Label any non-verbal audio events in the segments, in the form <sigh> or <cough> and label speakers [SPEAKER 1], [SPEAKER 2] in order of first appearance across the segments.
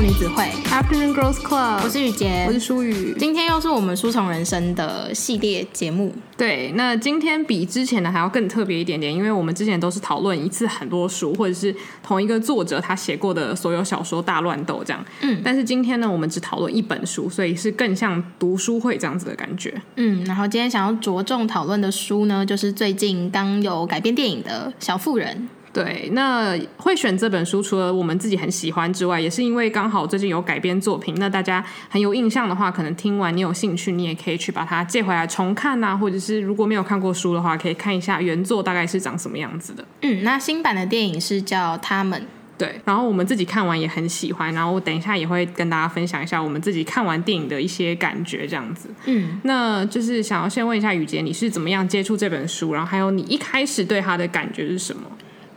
[SPEAKER 1] 后女子会
[SPEAKER 2] Afternoon Girls Club，
[SPEAKER 1] 我是雨洁，
[SPEAKER 2] 我是舒雨。
[SPEAKER 1] 今天又是我们书虫人生的系列节目。
[SPEAKER 2] 对，那今天比之前的还要更特别一点点，因为我们之前都是讨论一次很多书，或者是同一个作者他写过的所有小说大乱斗这样。嗯，但是今天呢，我们只讨论一本书，所以是更像读书会这样子的感觉。
[SPEAKER 1] 嗯，然后今天想要着重讨论的书呢，就是最近刚有改编电影的《小妇人》。
[SPEAKER 2] 对，那会选这本书，除了我们自己很喜欢之外，也是因为刚好最近有改编作品。那大家很有印象的话，可能听完你有兴趣，你也可以去把它借回来重看呐、啊，或者是如果没有看过书的话，可以看一下原作大概是长什么样子的。
[SPEAKER 1] 嗯，那新版的电影是叫《他们》。
[SPEAKER 2] 对，然后我们自己看完也很喜欢，然后我等一下也会跟大家分享一下我们自己看完电影的一些感觉，这样子。嗯，那就是想要先问一下雨洁，你是怎么样接触这本书？然后还有你一开始对它的感觉是什么？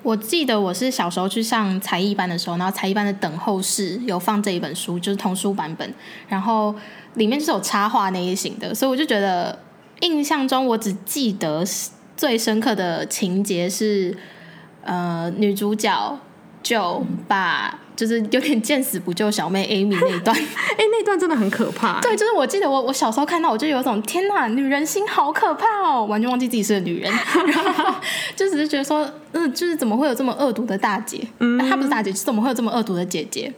[SPEAKER 1] 我记得我是小时候去上才艺班的时候，然后才艺班的等候室有放这一本书，就是童书版本，然后里面是有插画那一型的，所以我就觉得印象中我只记得最深刻的情节是，呃，女主角就把。就是有点见死不救小妹 Amy 那一段，<laughs>
[SPEAKER 2] 哎、欸，那段真的很可怕。<laughs>
[SPEAKER 1] 对，就是我记得我我小时候看到，我就有一种天哪，女人心好可怕哦，完全忘记自己是个女人，<laughs> 然后就只是觉得说，嗯，就是怎么会有这么恶毒的大姐？嗯，她不是大姐，就是怎么会有这么恶毒的姐姐？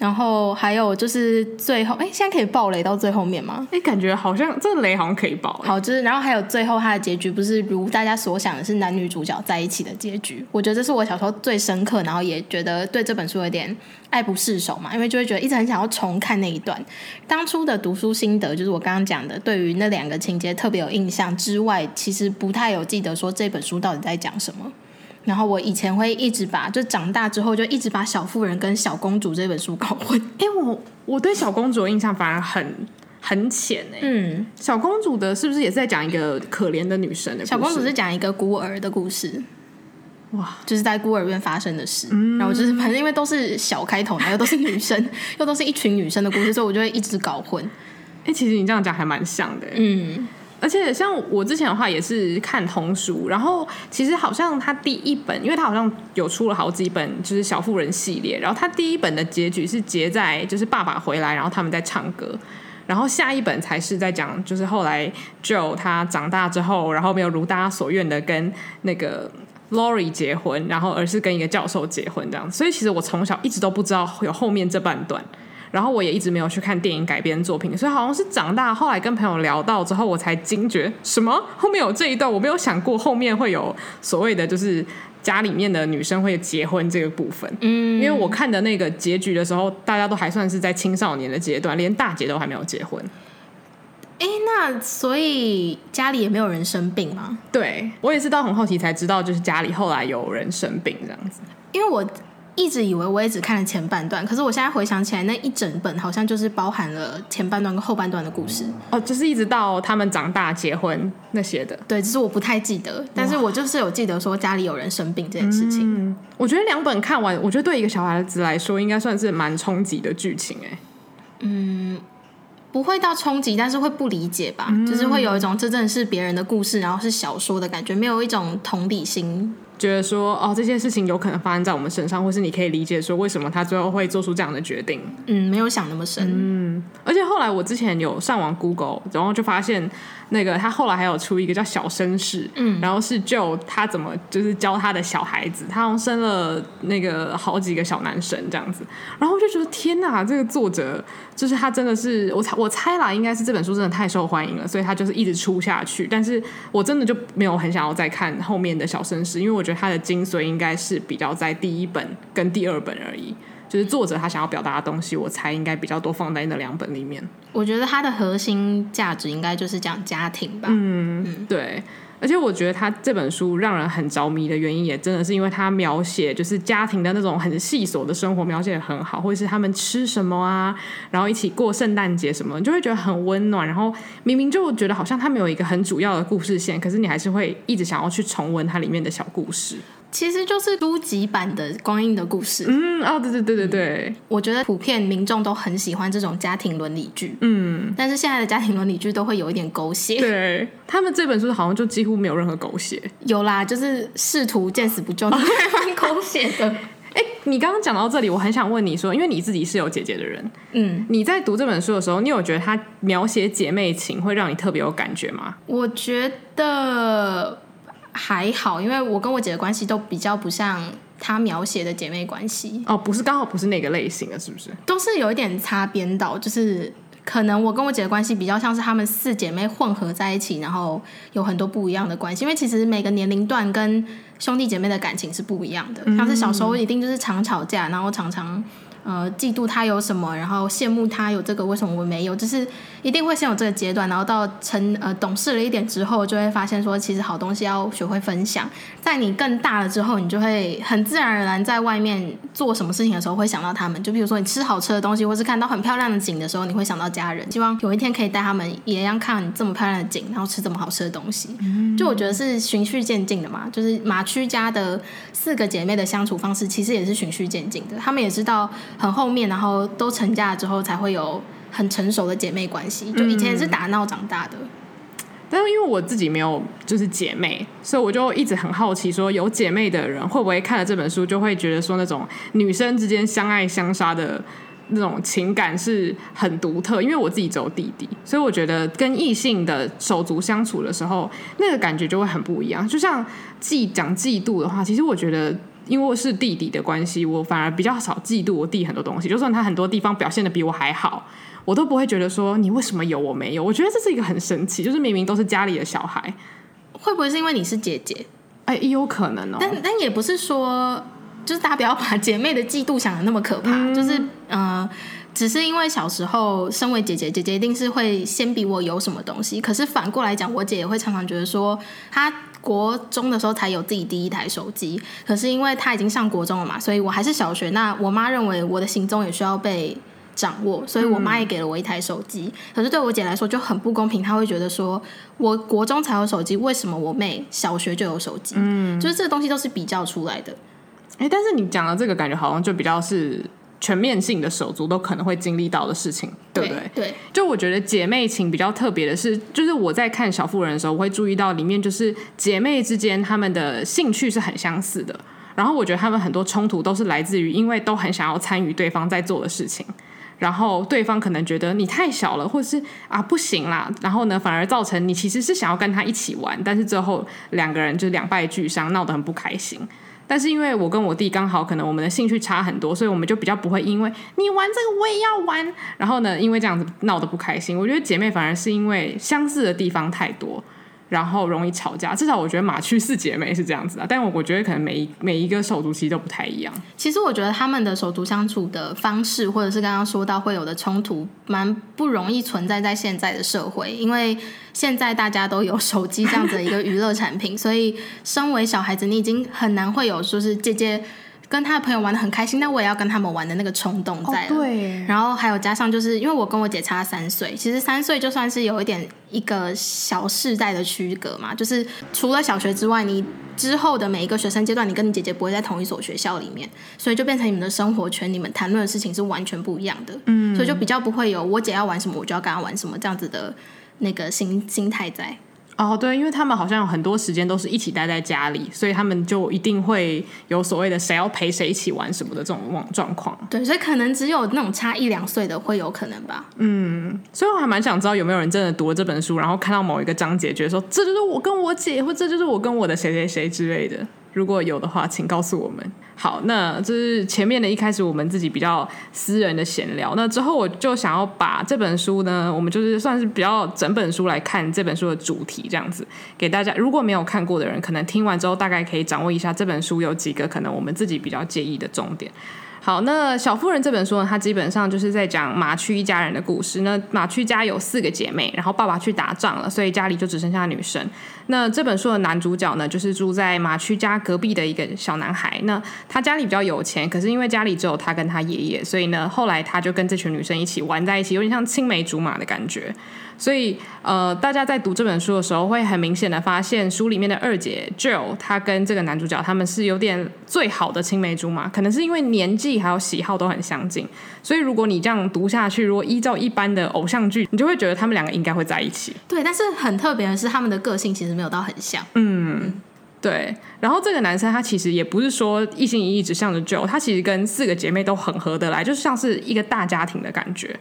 [SPEAKER 1] 然后还有就是最后，哎，现在可以爆雷到最后面吗？
[SPEAKER 2] 哎，感觉好像这个雷好像可以爆。
[SPEAKER 1] 好，就是然后还有最后它的结局不是如大家所想的是男女主角在一起的结局。我觉得这是我小时候最深刻，然后也觉得对这本书有点爱不释手嘛，因为就会觉得一直很想要重看那一段。当初的读书心得就是我刚刚讲的，对于那两个情节特别有印象之外，其实不太有记得说这本书到底在讲什么。然后我以前会一直把，就长大之后就一直把《小妇人》跟《小公主》这本书搞混。
[SPEAKER 2] 哎，我我对小公主的印象反而很很浅哎。嗯，小公主的是不是也是在讲一个可怜的女生的故事？
[SPEAKER 1] 小公主是讲一个孤儿的故事。哇，就是在孤儿院发生的事。嗯，然后就是反正因为都是小开头，然后都是女生，<laughs> 又都是一群女生的故事，所以我就会一直搞混。
[SPEAKER 2] 哎，其实你这样讲还蛮像的。嗯。而且像我之前的话也是看童书，然后其实好像他第一本，因为他好像有出了好几本，就是小妇人系列，然后他第一本的结局是结在就是爸爸回来，然后他们在唱歌，然后下一本才是在讲就是后来 Joe 他长大之后，然后没有如大家所愿的跟那个 Laurie 结婚，然后而是跟一个教授结婚这样，所以其实我从小一直都不知道有后面这半段。然后我也一直没有去看电影改编作品，所以好像是长大后来跟朋友聊到之后，我才惊觉什么后面有这一段，我没有想过后面会有所谓的就是家里面的女生会结婚这个部分。嗯，因为我看的那个结局的时候，大家都还算是在青少年的阶段，连大姐都还没有结婚。
[SPEAKER 1] 哎，那所以家里也没有人生病吗？
[SPEAKER 2] 对，我也是到很好奇才知道，就是家里后来有人生病这样子。
[SPEAKER 1] 因为我。一直以为我也只看了前半段，可是我现在回想起来，那一整本好像就是包含了前半段跟后半段的故事。
[SPEAKER 2] 哦，就是一直到他们长大结婚那些的。
[SPEAKER 1] 对，只是我不太记得，但是我就是有记得说家里有人生病这件事情。
[SPEAKER 2] 嗯，我觉得两本看完，我觉得对一个小孩子来说，应该算是蛮冲击的剧情哎。
[SPEAKER 1] 嗯，不会到冲击，但是会不理解吧？嗯，就是会有一种这真的是别人的故事，然后是小说的感觉，没有一种同理心。
[SPEAKER 2] 觉得说哦，这件事情有可能发生在我们身上，或是你可以理解说为什么他最后会做出这样的决定。
[SPEAKER 1] 嗯，没有想那么深。
[SPEAKER 2] 嗯，而且后来我之前有上网 Google，然后就发现那个他后来还有出一个叫《小绅士》，嗯，然后是就他怎么就是教他的小孩子，他好像生了那个好几个小男生这样子，然后我就觉得天哪，这个作者就是他真的是我猜我猜啦，应该是这本书真的太受欢迎了，所以他就是一直出下去。但是我真的就没有很想要再看后面的小绅士，因为我觉得。它的精髓应该是比较在第一本跟第二本而已，就是作者他想要表达的东西，我猜应该比较多放在那两本里面。
[SPEAKER 1] 我觉得它的核心价值应该就是讲家庭吧。
[SPEAKER 2] 嗯，嗯对。而且我觉得他这本书让人很着迷的原因，也真的是因为他描写就是家庭的那种很细琐的生活描写得很好，或者是他们吃什么啊，然后一起过圣诞节什么，你就会觉得很温暖。然后明明就觉得好像他们有一个很主要的故事线，可是你还是会一直想要去重温它里面的小故事。
[SPEAKER 1] 其实就是书籍版的《光阴的故事》。
[SPEAKER 2] 嗯，哦，对对对
[SPEAKER 1] 对我觉得普遍民众都很喜欢这种家庭伦理剧。嗯，但是现在的家庭伦理剧都会有一点狗血。
[SPEAKER 2] 对，他们这本书好像就几乎没有任何狗血。
[SPEAKER 1] 有啦，就是试图见死不救，还蛮狗血的。<laughs>
[SPEAKER 2] 哎，你刚刚讲到这里，我很想问你说，因为你自己是有姐姐的人，嗯，你在读这本书的时候，你有觉得他描写姐妹情会让你特别有感觉吗？
[SPEAKER 1] 我觉得还好，因为我跟我姐的关系都比较不像她描写的姐妹关系。
[SPEAKER 2] 哦，不是，刚好不是那个类型的，是不是？
[SPEAKER 1] 都是有一点擦边到，就是。可能我跟我姐的关系比较像是她们四姐妹混合在一起，然后有很多不一样的关系。因为其实每个年龄段跟兄弟姐妹的感情是不一样的，像是小时候一定就是常吵架，然后常常。呃，嫉妒他有什么，然后羡慕他有这个，为什么我没有？就是一定会先有这个阶段，然后到成呃懂事了一点之后，就会发现说，其实好东西要学会分享。在你更大了之后，你就会很自然而然在外面做什么事情的时候，会想到他们。就比如说你吃好吃的东西，或是看到很漂亮的景的时候，你会想到家人。希望有一天可以带他们也一样看你这么漂亮的景，然后吃这么好吃的东西。就我觉得是循序渐进的嘛。就是马区家的四个姐妹的相处方式，其实也是循序渐进的。他们也知道。很后面，然后都成家了之后，才会有很成熟的姐妹关系。就以前也是打闹长大的，嗯，
[SPEAKER 2] 但是因为我自己没有就是姐妹，所以我就一直很好奇，说有姐妹的人会不会看了这本书，就会觉得说那种女生之间相爱相杀的那种情感是很独特。因为我自己只有弟弟，所以我觉得跟异性的手足相处的时候，那个感觉就会很不一样。就像嫉讲嫉妒的话，其实我觉得。因为我是弟弟的关系，我反而比较少嫉妒我弟很多东西。就算他很多地方表现的比我还好，我都不会觉得说你为什么有我没有。我觉得这是一个很神奇，就是明明都是家里的小孩，
[SPEAKER 1] 会不会是因为你是姐姐？
[SPEAKER 2] 哎，也有可能哦。
[SPEAKER 1] 但但也不是说，就是大家不要把姐妹的嫉妒想的那么可怕。嗯、就是呃，只是因为小时候身为姐姐，姐姐一定是会先比我有什么东西。可是反过来讲，我姐也会常常觉得说她。国中的时候才有自己第一台手机，可是因为他已经上国中了嘛，所以我还是小学。那我妈认为我的行踪也需要被掌握，所以我妈也给了我一台手机。嗯。可是对我姐来说就很不公平，她会觉得说，我国中才有手机，为什么我妹小学就有手机？嗯，就是这个东西都是比较出来的。
[SPEAKER 2] 哎，但是你讲的这个感觉好像就比较是。全面性的手足都可能会经历到的事情，对不对？
[SPEAKER 1] 对，
[SPEAKER 2] 就我觉得姐妹情比较特别的是，就是我在看小妇人的时候，我会注意到里面就是姐妹之间她们的兴趣是很相似的。然后我觉得她们很多冲突都是来自于，因为都很想要参与对方在做的事情，然后对方可能觉得你太小了，或者是啊不行啦，然后呢反而造成你其实是想要跟他一起玩，但是最后两个人就两败俱伤，闹得很不开心。但是因为我跟我弟刚好可能我们的兴趣差很多，所以我们就比较不会因为你玩这个我也要玩，然后呢，因为这样子闹得不开心。我觉得姐妹反而是因为相似的地方太多。然后容易吵架，至少我觉得马去四姐妹是这样子的，但我我觉得可能每一每一个手足其实都不太一样。
[SPEAKER 1] 其实我觉得他们的手足相处的方式，或者是刚刚说到会有的冲突，蛮不容易存在在现在的社会，因为现在大家都有手机这样子的一个娱乐产品，所以身为小孩子，你已经很难会有说是姐姐。跟他的朋友玩的很开心，但我也要跟他们玩的那个冲动在。
[SPEAKER 2] 哦，对。
[SPEAKER 1] 然后还有加上，就是因为我跟我姐差三岁，其实三岁就算是有一点一个小世代的区隔嘛。就是除了小学之外，你之后的每一个学生阶段，你跟你姐姐不会在同一所学校里面，所以就变成你们的生活圈，你们谈论的事情是完全不一样的。嗯。所以就比较不会有我姐要玩什么，我就要跟她玩什么这样子的那个心心态在。
[SPEAKER 2] 哦，对，因为他们好像有很多时间都是一起待在家里，所以他们就一定会有所谓的谁要陪谁一起玩什么的这种状况。
[SPEAKER 1] 对，所以可能只有那种差一两岁的会有可能吧。
[SPEAKER 2] 嗯，所以我还蛮想知道有没有人真的读了这本书，然后看到某一个章节，觉得说这就是我跟我姐，或这就是我跟我的谁谁谁之类的。如果有的话，请告诉我们。好，那这是前面的一开始我们自己比较私人的闲聊。那之后我就想要把这本书呢，我们就是算是比较整本书来看这本书的主题，这样子给大家。如果没有看过的人，可能听完之后大概可以掌握一下这本书有几个可能我们自己比较介意的重点。好，那小妇人这本书呢，它基本上就是在讲马区一家人的故事。那马区家有四个姐妹，然后爸爸去打仗了，所以家里就只剩下女生。那这本书的男主角呢，就是住在马区家隔壁的一个小男孩。那他家里比较有钱，可是因为家里只有他跟他爷爷，所以呢，后来他就跟这群女生一起玩在一起，有点像青梅竹马的感觉。所以，呃，大家在读这本书的时候，会很明显的发现，书里面的二姐 Jill，她跟这个男主角他们是有点最好的青梅竹马，可能是因为年纪还有喜好都很相近。所以，如果你这样读下去，如果依照一般的偶像剧，你就会觉得他们两个应该会在一起。
[SPEAKER 1] 对，但是很特别的是，他们的个性其实没有到很像。
[SPEAKER 2] 嗯。对，然后这个男生他其实也不是说一心一意只向着 Jo，他其实跟四个姐妹都很合得来，就是像是一个大家庭的感觉。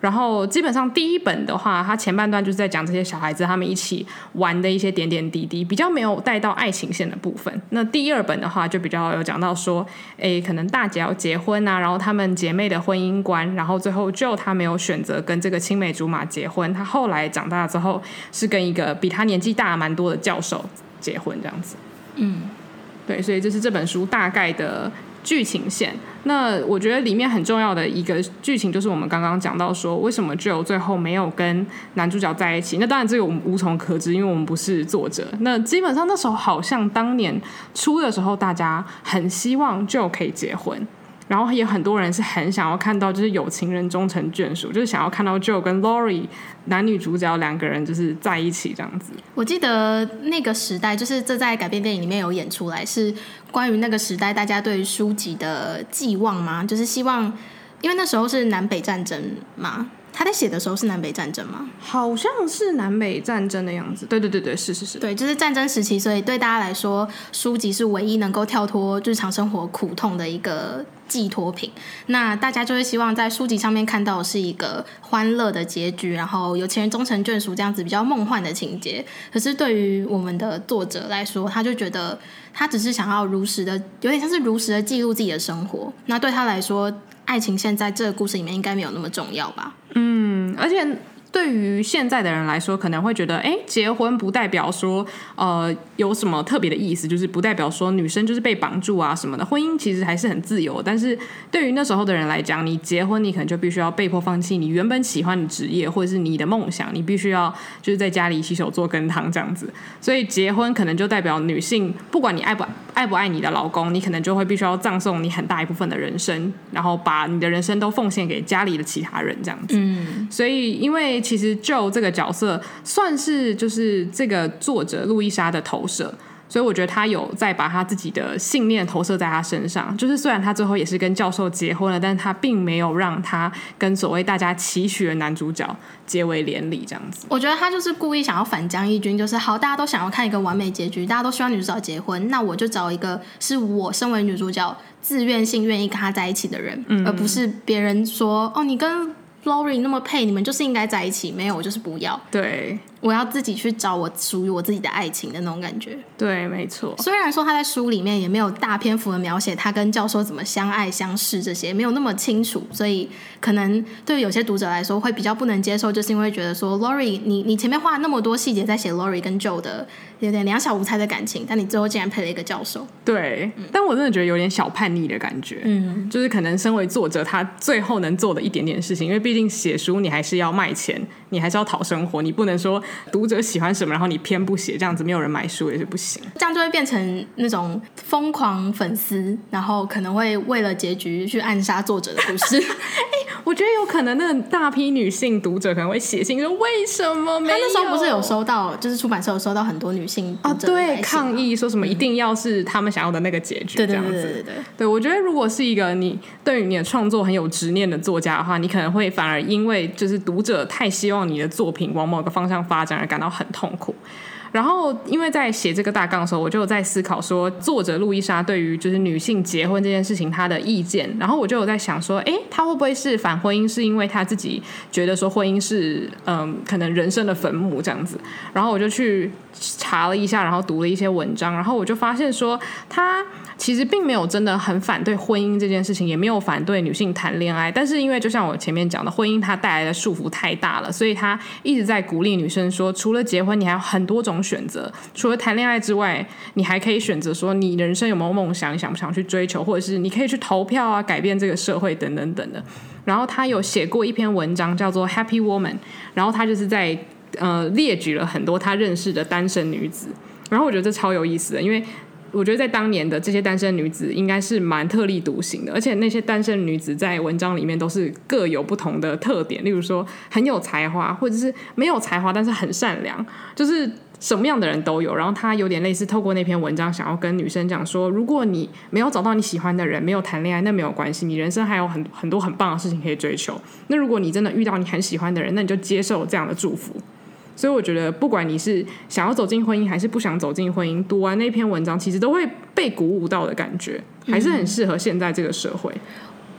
[SPEAKER 2] 然后基本上第一本的话，他前半段就是在讲这些小孩子他们一起玩的一些点点滴滴，比较没有带到爱情线的部分。那第二本的话就比较有讲到说，诶，可能大姐要结婚啊，然后他们姐妹的婚姻观，然后最后 Jo 他没有选择跟这个青梅竹马结婚，他后来长大之后是跟一个比他年纪大蛮多的教授结婚这样子。
[SPEAKER 1] 嗯，
[SPEAKER 2] 对，所以这是这本书大概的剧情线。那我觉得里面很重要的一个剧情就是我们刚刚讲到说，为什么 Jo 最后没有跟男主角在一起？那当然这个我们无从可知，因为我们不是作者。那基本上那时候好像当年出的时候，大家很希望 Jo 可以结婚。然后也很多人是很想要看到，就是有情人终成眷属，就是想要看到 Joe 跟 Laurie 男女主角两个人就是在一起这样子。
[SPEAKER 1] 我记得那个时代，就是这在改编电影里面有演出来，是关于那个时代大家对书籍的寄望吗？就是希望，因为那时候是南北战争嘛。他在写的时候是南北战争吗？
[SPEAKER 2] 好像是南北战争的样子。对对对对，是是是。
[SPEAKER 1] 对，就是战争时期，所以对大家来说，书籍是唯一能够跳脱日常生活苦痛的一个寄托品。那大家就会希望在书籍上面看到是一个欢乐的结局，然后有钱人终成眷属这样子比较梦幻的情节。可是对于我们的作者来说，他就觉得他只是想要如实的，有点像是如实的记录自己的生活。那对他来说，爱情线在这个故事里面应该没有那么重要吧？
[SPEAKER 2] 嗯，而且。对于现在的人来说，可能会觉得，哎，结婚不代表说，呃，有什么特别的意思，就是不代表说女生就是被绑住啊什么的。婚姻其实还是很自由，但是对于那时候的人来讲，你结婚，你可能就必须要被迫放弃你原本喜欢的职业或者是你的梦想，你必须要就是在家里洗手做羹汤这样子。所以结婚可能就代表女性，不管你爱不爱不爱你的老公，你可能就会必须要葬送你很大一部分的人生，然后把你的人生都奉献给家里的其他人这样子。
[SPEAKER 1] 嗯，
[SPEAKER 2] 所以因为。其实 Jo 这个角色算是就是这个作者路易莎的投射，所以我觉得他有在把他自己的信念投射在他身上。就是虽然他最后也是跟教授结婚了，但是他并没有让他跟所谓大家期许的男主角结为连理这样子。
[SPEAKER 1] 我觉得他就是故意想要反将一军，就是好，大家都想要看一个完美结局，大家都希望女主角结婚，那我就找一个是我身为女主角自愿性愿意跟他在一起的人，嗯、而不是别人说哦，你跟。Flori 那么配，你们就是应该在一起。没有，我就是不要。
[SPEAKER 2] 对。
[SPEAKER 1] 我要自己去找我属于我自己的爱情的那种感觉。
[SPEAKER 2] 对，没错。
[SPEAKER 1] 虽然说他在书里面也没有大篇幅的描写他跟教授怎么相爱相识这些，没有那么清楚，所以可能对于有些读者来说会比较不能接受，就是因为觉得说 Laurie，你你前面画了那么多细节在写 Laurie 跟 Joe 的有点两小无猜的感情，但你最后竟然配了一个教授。
[SPEAKER 2] 对，嗯、但我真的觉得有点小叛逆的感觉。嗯，就是可能身为作者，他最后能做的一点点事情，因为毕竟写书你还是要卖钱，你还是要讨生活，你不能说。读者喜欢什么，然后你偏不写，这样子没有人买书也是不行。
[SPEAKER 1] 这样就会变成那种疯狂粉丝，然后可能会为了结局去暗杀作者的故事。<laughs>
[SPEAKER 2] 哎，我觉得有可能那大批女性读者可能会写信说：“为什么没有？”他
[SPEAKER 1] 那时候不是有收到，就是出版社有收到很多女性
[SPEAKER 2] 啊，对，抗议说什么一定要是他们想要的那个结局，这样子。对对对对对。对，我觉得如果是一个你对于你的创作很有执念的作家的话，你可能会反而因为就是读者太希望你的作品往某个方向发展而感到很痛苦。然后，因为在写这个大纲的时候，我就有在思考说，作者路易莎对于就是女性结婚这件事情她的意见。然后我就有在想说，诶，她会不会是反婚姻？是因为她自己觉得说婚姻是嗯，可能人生的坟墓这样子。然后我就去查了一下，然后读了一些文章，然后我就发现说，她。其实并没有真的很反对婚姻这件事情，也没有反对女性谈恋爱。但是因为就像我前面讲的，婚姻它带来的束缚太大了，所以他一直在鼓励女生说，除了结婚，你还有很多种选择。除了谈恋爱之外，你还可以选择说，你人生有没有梦想，想不想去追求，或者是你可以去投票啊，改变这个社会等等等的。然后他有写过一篇文章叫做《Happy Woman》，然后他就是在呃列举了很多他认识的单身女子。然后我觉得这超有意思的，因为。我觉得在当年的这些单身女子应该是蛮特立独行的，而且那些单身女子在文章里面都是各有不同的特点，例如说很有才华，或者是没有才华但是很善良，就是什么样的人都有。然后她有点类似透过那篇文章想要跟女生讲说，如果你没有找到你喜欢的人，没有谈恋爱，那没有关系，你人生还有很很多很棒的事情可以追求。那如果你真的遇到你很喜欢的人，那你就接受这样的祝福。所以我觉得，不管你是想要走进婚姻，还是不想走进婚姻，读完那篇文章，其实都会被鼓舞到的感觉，还是很适合现在这个社
[SPEAKER 1] 会。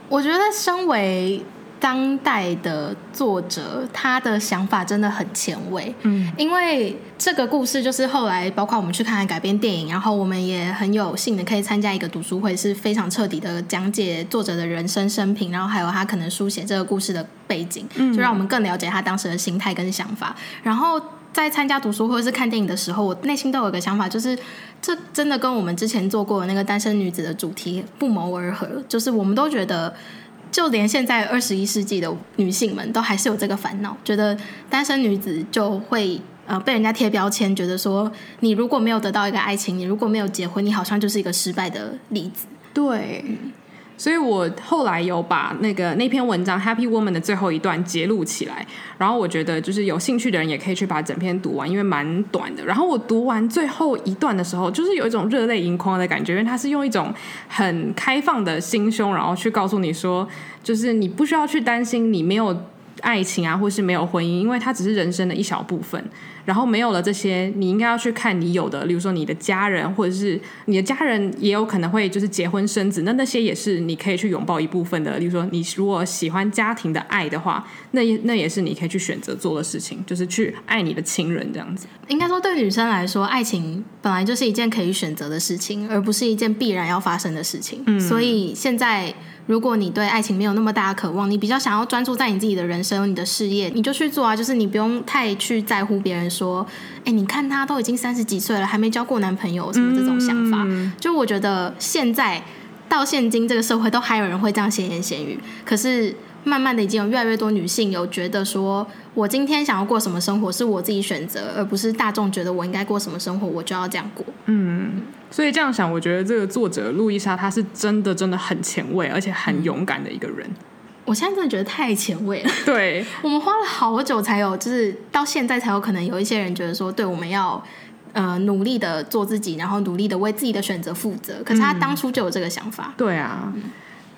[SPEAKER 1] 我觉得，身为当代的作者，他的想法真的很前卫。嗯，因为这个故事就是后来，包括我们去看改编电影，然后我们也很有幸的可以参加一个读书会，是非常彻底的讲解作者的人生生平，然后还有他可能书写这个故事的背景，就让我们更了解他当时的心态跟想法。然后在参加读书会或是看电影的时候，我内心都有一个想法，就是这真的跟我们之前做过的那个单身女子的主题不谋而合，就是我们都觉得。就连现在二十一世纪的女性们都还是有这个烦恼，觉得单身女子就会呃被人家贴标签，觉得说你如果没有得到一个爱情，你如果没有结婚，你好像就是一个失败的例子。
[SPEAKER 2] 对。嗯所以我后来有把那个那篇文章《Happy Woman》的最后一段揭露起来，然后我觉得就是有兴趣的人也可以去把整篇读完，因为蛮短的。然后我读完最后一段的时候，就是有一种热泪盈眶的感觉，因为他是用一种很开放的心胸，然后去告诉你说，就是你不需要去担心你没有爱情啊，或是没有婚姻，因为它只是人生的一小部分。然后没有了这些，你应该要去看你有的，例如说你的家人，或者是你的家人也有可能会就是结婚生子，那那些也是你可以去拥抱一部分的。例如说你如果喜欢家庭的爱的话，那那也是你可以去选择做的事情，就是去爱你的亲人这样子。
[SPEAKER 1] 应该说对女生来说，爱情本来就是一件可以选择的事情，而不是一件必然要发生的事情。嗯，所以现在。如果你对爱情没有那么大的渴望，你比较想要专注在你自己的人生、你的事业，你就去做啊！就是你不用太去在乎别人说，哎，你看他都已经三十几岁了，还没交过男朋友，什么这种想法。就我觉得现在到现今这个社会，都还有人会这样闲言闲语。可是慢慢的，已经有越来越多女性有觉得说，我今天想要过什么生活是我自己选择，而不是大众觉得我应该过什么生活，我就要这样过。
[SPEAKER 2] 嗯。所以这样想，我觉得这个作者路易莎，她是真的真的很前卫，而且很勇敢的一个人。
[SPEAKER 1] 我现在真的觉得太前卫了。
[SPEAKER 2] 对，<laughs>
[SPEAKER 1] 我们花了好久才有，就是到现在才有可能有一些人觉得说，对，我们要呃努力的做自己，然后努力的为自己的选择负责。可是他当初就有这个想法。
[SPEAKER 2] 嗯、对啊。嗯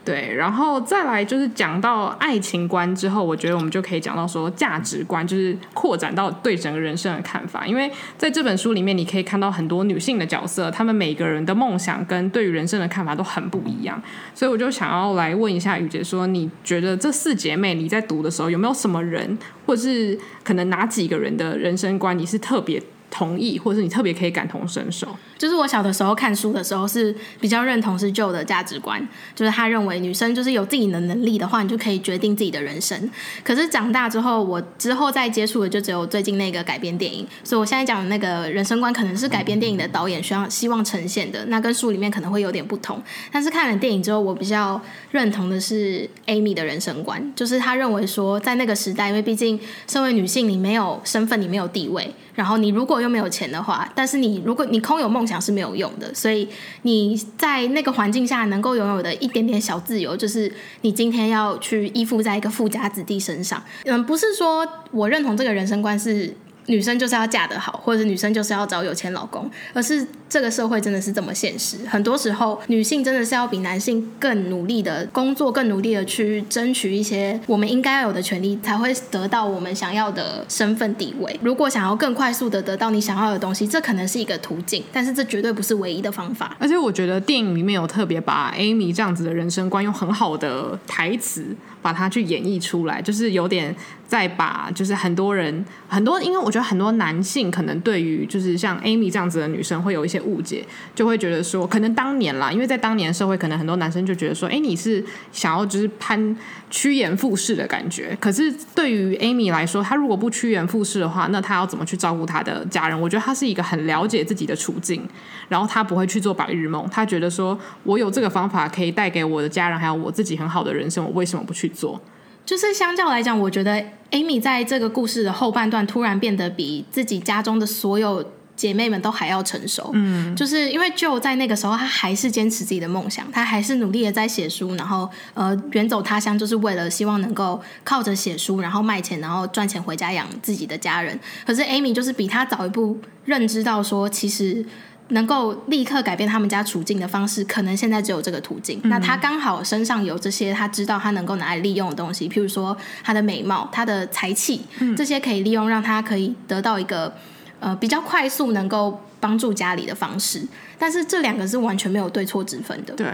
[SPEAKER 2] 对，然后再来就是讲到爱情观之后，我觉得我们就可以讲到说价值观，就是扩展到对整个人生的看法。因为在这本书里面，你可以看到很多女性的角色，她们每个人的梦想跟对于人生的看法都很不一样。所以我就想要来问一下雨杰，说你觉得这四姐妹你在读的时候，有没有什么人，或者是可能哪几个人的人生观你是特别同意，或者是你特别可以感同身受。
[SPEAKER 1] 就是我小的时候看书的时候是比较认同是旧的价值观，就是他认为女生就是有自己的能力的话，你就可以决定自己的人生。可是长大之后，我之后再接触的就只有最近那个改编电影，所以我现在讲的那个人生观可能是改编电影的导演希望希望呈现的，那跟书里面可能会有点不同。但是看了电影之后，我比较认同的是 Amy 的人生观，就是他认为说在那个时代，因为毕竟身为女性，你没有身份，你没有地位。然后你如果又没有钱的话，但是你如果你空有梦想是没有用的，所以你在那个环境下能够拥有的一点点小自由，就是你今天要去依附在一个富家子弟身上。嗯，不是说我认同这个人生观是。女生就是要嫁得好，或者女生就是要找有钱老公，而是这个社会真的是这么现实。很多时候，女性真的是要比男性更努力的工作，更努力的去争取一些我们应该要有的权利，才会得到我们想要的身份地位。如果想要更快速的得到你想要的东西，这可能是一个途径，但是这绝对不是唯一的方法。
[SPEAKER 2] 而且我觉得电影里面有特别把 Amy 这样子的人生观用很好的台词把它去演绎出来，就是有点。再把就是很多人很多，因为我觉得很多男性可能对于就是像 Amy 这样子的女生会有一些误解，就会觉得说，可能当年啦，因为在当年社会，可能很多男生就觉得说，哎，你是想要就是攀趋炎附势的感觉。可是对于 Amy 来说，她如果不趋炎附势的话，那她要怎么去照顾她的家人？我觉得她是一个很了解自己的处境，然后她不会去做白日梦。她觉得说我有这个方法可以带给我的家人还有我自己很好的人生，我为什么不去做？
[SPEAKER 1] 就是相较来讲，我觉得 Amy 在这个故事的后半段突然变得比自己家中的所有姐妹们都还要成熟。嗯，就是因为 Jo 在那个时候，她还是坚持自己的梦想，她还是努力的在写书，然后呃远走他乡，就是为了希望能够靠着写书，然后卖钱，然后赚钱回家养自己的家人。可是 Amy 就是比她早一步认知到说，其实。能够立刻改变他们家处境的方式，可能现在只有这个途径。嗯、那他刚好身上有这些，他知道他能够拿来利用的东西，譬如说他的美貌、他的才气，嗯、这些可以利用，让他可以得到一个呃比较快速能够帮助家里的方式。但是这两个是完全没有对错之分的。
[SPEAKER 2] 对。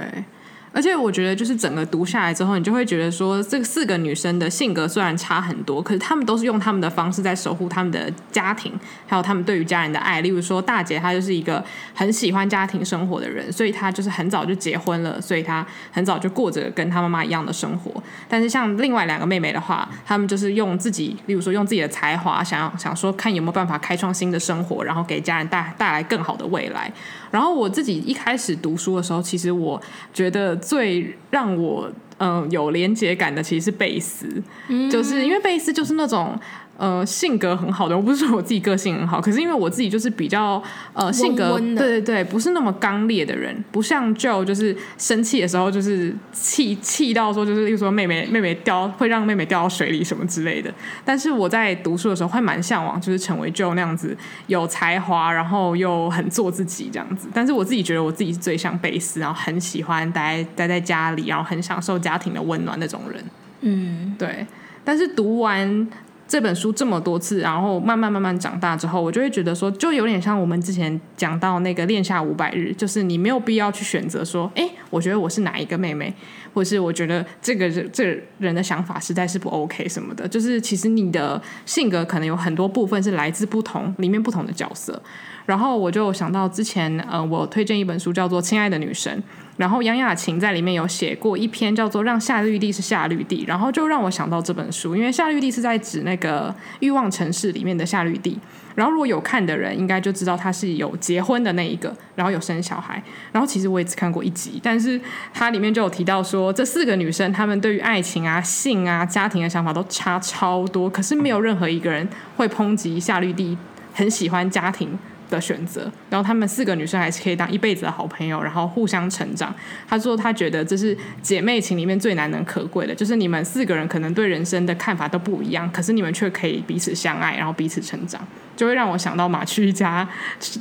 [SPEAKER 2] 而且我觉得，就是整个读下来之后，你就会觉得说，这四个女生的性格虽然差很多，可是她们都是用她们的方式在守护她们的家庭，还有她们对于家人的爱。例如说，大姐她就是一个很喜欢家庭生活的人，所以她就是很早就结婚了，所以她很早就过着跟她妈妈一样的生活。但是像另外两个妹妹的话，她们就是用自己，例如说用自己的才华，想要想说看有没有办法开创新的生活，然后给家人带带来更好的未来。然后我自己一开始读书的时候，其实我觉得最让我嗯、有连接感的，其实是贝斯，嗯、就是因为贝斯就是那种。呃，性格很好的，我不是说我自己个性很好，可是因为我自己就是比较呃性格，对对对，不是那么刚烈的人，不像 Joe 就是生气的时候就是气气到说就是，例如说妹妹妹妹掉会让妹妹掉到水里什么之类的。但是我在读书的时候会蛮向往，就是成为 Joe 那样子有才华，然后又很做自己这样子。但是我自己觉得我自己是最像贝斯，然后很喜欢待待在家里，然后很享受家庭的温暖那种人。嗯，对。但是读完。这本书这么多次，然后慢慢慢慢长大之后，我就会觉得说，就有点像我们之前讲到那个《恋下五百日》，就是你没有必要去选择说，哎，我觉得我是哪一个妹妹，或是我觉得这个人这个人的想法实在是不 OK 什么的，就是其实你的性格可能有很多部分是来自不同里面不同的角色。然后我就想到之前，呃，我推荐一本书叫做《亲爱的女神》。然后杨雅晴在里面有写过一篇叫做《让夏绿蒂是夏绿蒂》，然后就让我想到这本书，因为夏绿蒂是在指那个欲望城市里面的夏绿蒂。然后如果有看的人，应该就知道她是有结婚的那一个，然后有生小孩。然后其实我也只看过一集，但是它里面就有提到说，这四个女生她们对于爱情啊、性啊、家庭的想法都差超多，可是没有任何一个人会抨击夏绿蒂很喜欢家庭的选择，然后她们四个女生还是可以当一辈子的好朋友，然后互相成长。她说她觉得这是姐妹情里面最难能可贵的，就是你们四个人可能对人生的看法都不一样，可是你们却可以彼此相爱，然后彼此成长，就会让我想到马去一家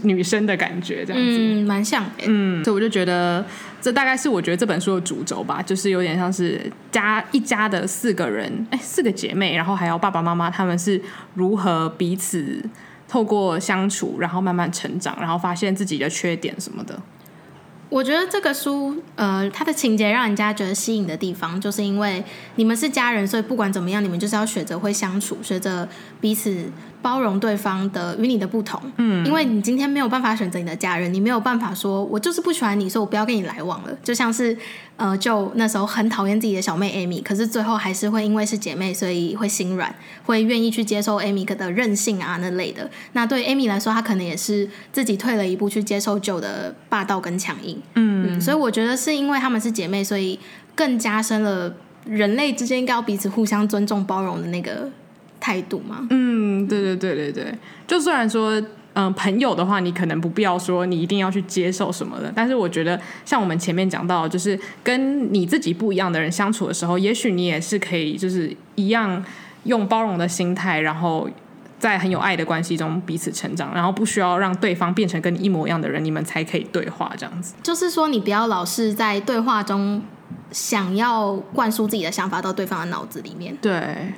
[SPEAKER 2] 女生的感觉，这样子，
[SPEAKER 1] 嗯，蛮像，
[SPEAKER 2] 嗯，所以我就觉得这大概是我觉得这本书的主轴吧，就是有点像是家一家的四个人，哎，四个姐妹，然后还有爸爸妈妈，他们是如何彼此。透过相处，然后慢慢成长，然后发现自己的缺点什么的。
[SPEAKER 1] 我觉得这个书，呃，它的情节让人家觉得吸引的地方，就是因为你们是家人，所以不管怎么样，你们就是要学着会相处，学着彼此。包容对方的与你的不同，嗯，因为你今天没有办法选择你的家人，你没有办法说我就是不喜欢你，所以我不要跟你来往了。就像是，呃，就那时候很讨厌自己的小妹 Amy，可是最后还是会因为是姐妹，所以会心软，会愿意去接受 Amy 的任性啊那类的。那对 Amy 来说，她可能也是自己退了一步去接受 Joe 的霸道跟强硬，嗯，嗯，所以我觉得是因为她们是姐妹，所以更加深了人类之间应该要彼此互相尊重、包容的那个。态度吗？
[SPEAKER 2] 嗯，对对对对对。就虽然说，嗯、呃，朋友的话，你可能不必要说你一定要去接受什么的，但是我觉得，像我们前面讲到，就是跟你自己不一样的人相处的时候，也许你也是可以，就是一样用包容的心态，然后在很有爱的关系中彼此成长，然后不需要让对方变成跟你一模一样的人，你们才可以对话这样子。
[SPEAKER 1] 就是说，你不要老是在对话中想要灌输自己的想法到对方的脑子里面。
[SPEAKER 2] 对。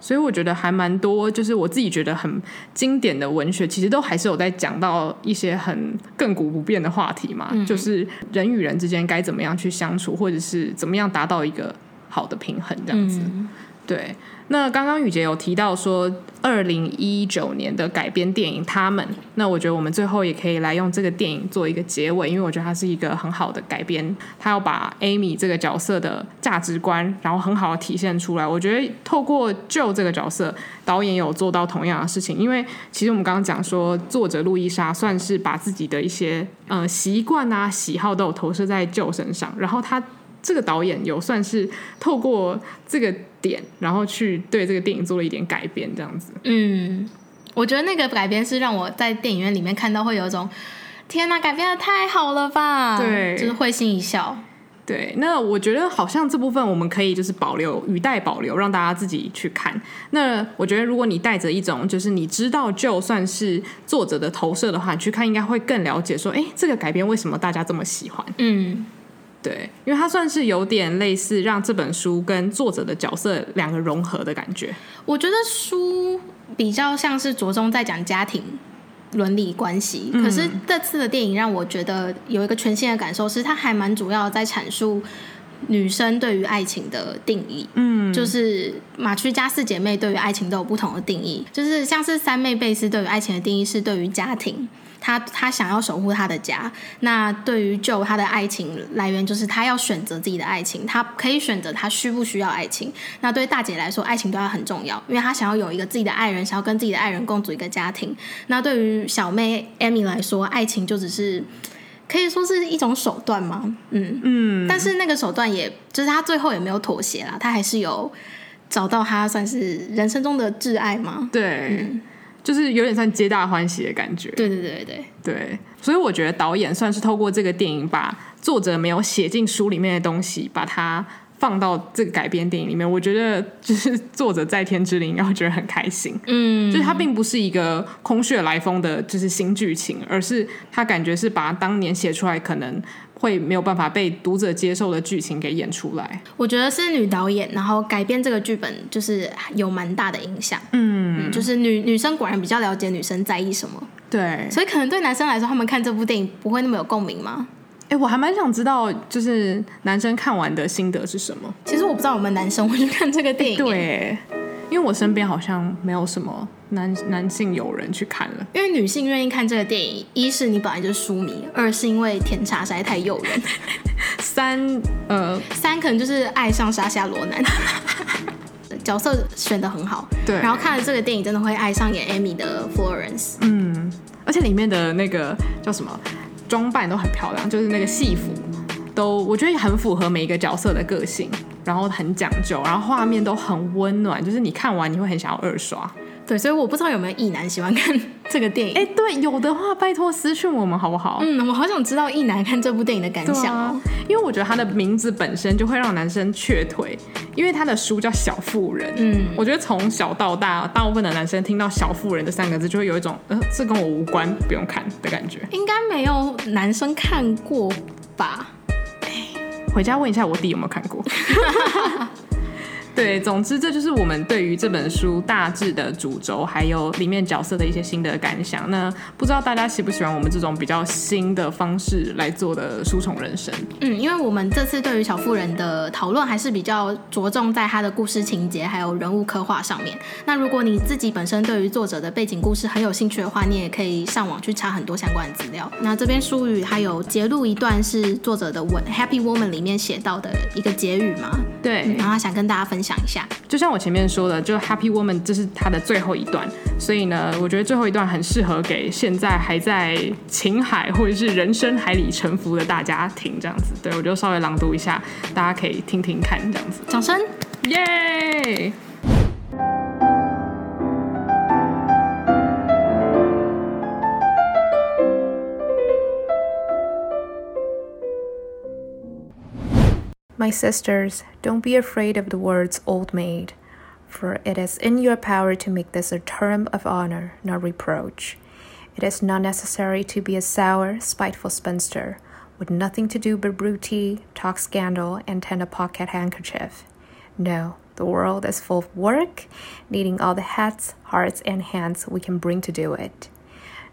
[SPEAKER 2] 所以我觉得还蛮多，就是我自己觉得很经典的文学，其实都还是有在讲到一些很亘古不变的话题嘛，嗯、就是人与人之间该怎么样去相处，或者是怎么样达到一个好的平衡这样子，嗯、对。那刚刚雨洁有提到说，二零一九年的改编电影《他们》，那我觉得我们最后也可以来用这个电影做一个结尾，因为我觉得它是一个很好的改编，它要把 Amy 这个角色的价值观，然后很好的体现出来。我觉得透过 jo 这个角色，导演有做到同样的事情，因为其实我们刚刚讲说，作者路易莎算是把自己的一些呃习惯啊、喜好都有投射在 jo 身上，然后他。这个导演有算是透过这个点，然后去对这个电影做了一点改编，这样子。
[SPEAKER 1] 嗯，我觉得那个改编是让我在电影院里面看到会有一种，天哪，改编的太好了吧？
[SPEAKER 2] 对，
[SPEAKER 1] 就是会心一笑。
[SPEAKER 2] 对，那我觉得好像这部分我们可以就是保留，语带保留，让大家自己去看。那我觉得如果你带着一种就是你知道就算是作者的投射的话，你去看应该会更了解说，哎，这个改编为什么大家这么喜欢？
[SPEAKER 1] 嗯。
[SPEAKER 2] 对，因为它算是有点类似让这本书跟作者的角色两个融合的感觉。
[SPEAKER 1] 我觉得书比较像是着重在讲家庭伦理关系，嗯、可是这次的电影让我觉得有一个全新的感受，是它还蛮主要在阐述女生对于爱情的定义。嗯，就是马区家四姐妹对于爱情都有不同的定义，就是像是三妹贝斯对于爱情的定义是对于家庭。他他想要守护他的家，那对于 Joe 他的爱情来源就是他要选择自己的爱情，他可以选择他需不需要爱情。那对大姐来说，爱情对她很重要，因为她想要有一个自己的爱人，想要跟自己的爱人共组一个家庭。那对于小妹 Amy 来说，爱情就只是可以说是一种手段吗？嗯嗯，但是那个手段也就是他最后也没有妥协啦，他还是有找到他算是人生中的挚爱吗？
[SPEAKER 2] 对。嗯就是有点像皆大欢喜的感觉，
[SPEAKER 1] 对对对对
[SPEAKER 2] 对，所以我觉得导演算是透过这个电影，把作者没有写进书里面的东西，把它放到这个改编电影里面。我觉得就是作者在天之灵应该会觉得很开心，嗯，就是它并不是一个空穴来风的，就是新剧情，而是他感觉是把当年写出来可能。会没有办法被读者接受的剧情给演出来。
[SPEAKER 1] 我觉得是女导演，然后改编这个剧本就是有蛮大的影响。嗯，嗯，就是女女生果然比较了解女生在意什么。
[SPEAKER 2] 对，
[SPEAKER 1] 所以可能对男生来说，他们看这部电影不会那么有共鸣吗？
[SPEAKER 2] 哎，我还蛮想知道，就是男生看完的心得是什么。
[SPEAKER 1] 其实我不知道我们男生会去看这个电影。
[SPEAKER 2] 对。因为我身边好像没有什么男男性友人去看了，
[SPEAKER 1] 因为女性愿意看这个电影，一是你本来就是书迷，二是因为甜茶实在太诱人，
[SPEAKER 2] 三呃
[SPEAKER 1] 三可能就是爱上莎夏罗南，<laughs> 角色选得很好，
[SPEAKER 2] 对，
[SPEAKER 1] 然后看了这个电影真的会爱上演 Amy 的 Florence，
[SPEAKER 2] 嗯，而且里面的那个叫什么装扮都很漂亮，就是那个戏服都我觉得很符合每一个角色的个性。然后很讲究，然后画面都很温暖，就是你看完你会很想要二刷。
[SPEAKER 1] 对，所以我不知道有没有异男喜欢看这个电影。
[SPEAKER 2] 哎，对，有的话拜托私讯我们好不好？
[SPEAKER 1] 嗯，我好想知道异男看这部电影的感想哦。啊，
[SPEAKER 2] 因为我觉得他的名字本身就会让男生却腿，因为他的书叫《小妇人》。嗯，我觉得从小到大，大部分的男生听到“小妇人”这三个字，就会有一种呃，这跟我无关，不用看的感觉。
[SPEAKER 1] 应该没有男生看过吧？
[SPEAKER 2] 回家问一下我弟有没有看过。<laughs> 对，总之这就是我们对于这本书大致的主轴，还有里面角色的一些心得感想。那不知道大家喜不喜欢我们这种比较新的方式来做的书虫人生？
[SPEAKER 1] 嗯，因为我们这次对于小妇人的讨论还是比较着重在她的故事情节还有人物刻画上面。那如果你自己本身对于作者的背景故事很有兴趣的话，你也可以上网去查很多相关的资料。那这边书语还有截录一段是作者的文《Happy Woman》里面写到的一个结语嘛？
[SPEAKER 2] 对，
[SPEAKER 1] 嗯，然后想跟大家分享。一下，
[SPEAKER 2] 就像我前面说的，就 Happy Woman，这是它的最后一段，所以呢，我觉得最后一段很适合给现在还在情海或者是人生海里沉浮的大家听，这样子。对，我就稍微朗读一下，大家可以听听看，这样子。
[SPEAKER 1] 掌声，
[SPEAKER 2] 耶
[SPEAKER 3] ！My sisters, don't be afraid of the words old maid, for it is in your power to make this a term of honor, not reproach. It is not necessary to be a sour, spiteful spinster, with nothing to do but brew tea, talk scandal, and tend a pocket handkerchief. No, the world is full of work, needing all the heads, hearts, and hands we can bring to do it.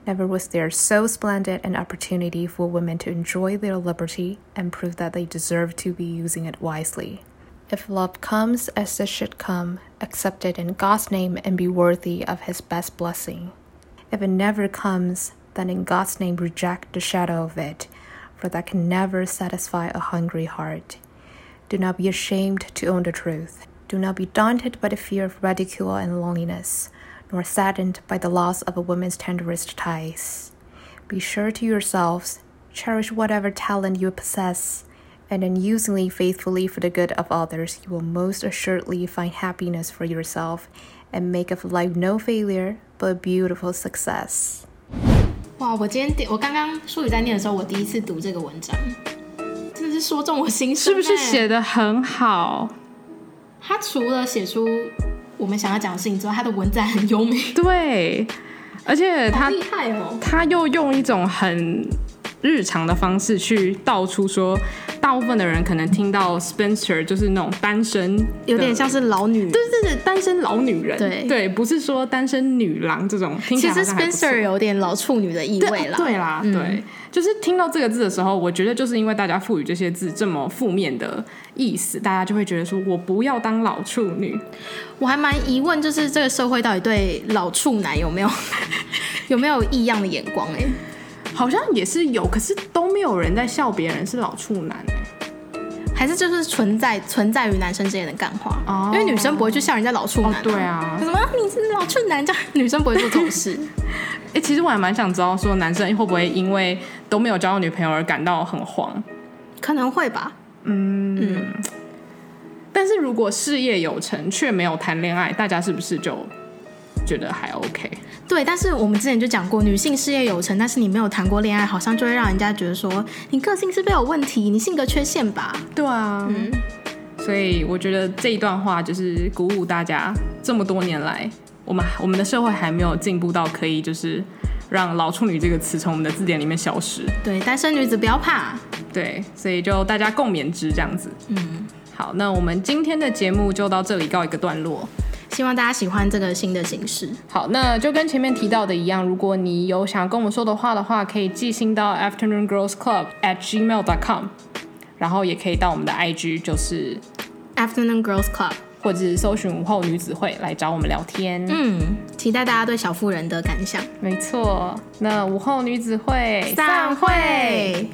[SPEAKER 3] Never was there so splendid an opportunity for women to enjoy their liberty and prove that they deserve to be using it wisely. If love comes as it should come, accept it in God's name and be worthy of His best blessing. If it never comes, then in God's name reject the shadow of it, for that can never satisfy a hungry heart. Do not be ashamed to own the truth. Do not be daunted by the fear of ridicule and loneliness nor saddened by the loss of a woman's tenderest ties. Be sure to yourselves, cherish whatever talent you possess, and in using it faithfully for the good of others, you will most assuredly find happiness for yourself and make of life no failure but a beautiful success.
[SPEAKER 1] 哇！我今天我刚刚书语在念的时候，我第一次读这个文章，真的 是说中我心声，
[SPEAKER 2] 是不是写得很好？
[SPEAKER 1] 他除了写出 我们想要讲的事情之外，他的文字很优美，
[SPEAKER 2] 对，而且他
[SPEAKER 1] 厉害哦，
[SPEAKER 2] 他又用一种很。日常的方式去道出说，大部分的人可能听到 Spinster 就是那种单身，
[SPEAKER 1] 有点像是老女，
[SPEAKER 2] 对对对，单身老女人，
[SPEAKER 1] 对
[SPEAKER 2] 对，不是说单身女郎这种。
[SPEAKER 1] 其实 Spinster 有点老处女的意味啦，
[SPEAKER 2] 对，对啦，嗯、对，就是听到这个字的时候，我觉得就是因为大家赋予这些字这么负面的意思，大家就会觉得说我不要当老处女。
[SPEAKER 1] 我还蛮疑问，就是这个社会到底对老处男有没有 <laughs> 有没有异样的眼光、欸？哎。
[SPEAKER 2] 好像也是有，可是都没有人在笑别人是老处男
[SPEAKER 1] 还是就是存在存在于男生之间的干话哦，因为女生不会去笑人家老处男、
[SPEAKER 2] 对啊，
[SPEAKER 1] 什么你是老处男，这样女生不会做这种事。
[SPEAKER 2] 哎、<laughs> 欸，其实我还蛮想知道，说男生会不会因为都没有交到女朋友而感到很慌？
[SPEAKER 1] 可能会吧，
[SPEAKER 2] 嗯嗯。但是如果事业有成却没有谈恋爱，大家是不是就？觉得还 OK，
[SPEAKER 1] 对，但是我们之前就讲过，女性事业有成，但是你没有谈过恋爱，好像就会让人家觉得说你个性是不是有问题，你性格缺陷吧？
[SPEAKER 2] 对啊，嗯，所以我觉得这一段话就是鼓舞大家，这么多年来，我们我们的社会还没有进步到可以就是让老处女这个词从我们的字典里面消失。
[SPEAKER 1] 对，单身女子不要怕。
[SPEAKER 2] 对，所以就大家共勉之这样子。
[SPEAKER 1] 嗯，
[SPEAKER 2] 好，那我们今天的节目就到这里告一个段落。
[SPEAKER 1] 希望大家喜欢这个新的形式。
[SPEAKER 2] 好，那就跟前面提到的一样，如果你有想跟我们说的话的话，可以寄信到 Afternoon Girls Club at gmail dot com，然后也可以到我们的 IG，就是
[SPEAKER 1] Afternoon Girls Club，
[SPEAKER 2] 或者是搜寻午后女子会来找我们聊天。
[SPEAKER 1] 嗯，期待大家对小妇人的感想。
[SPEAKER 2] 没错，那午后女子会
[SPEAKER 1] 散会。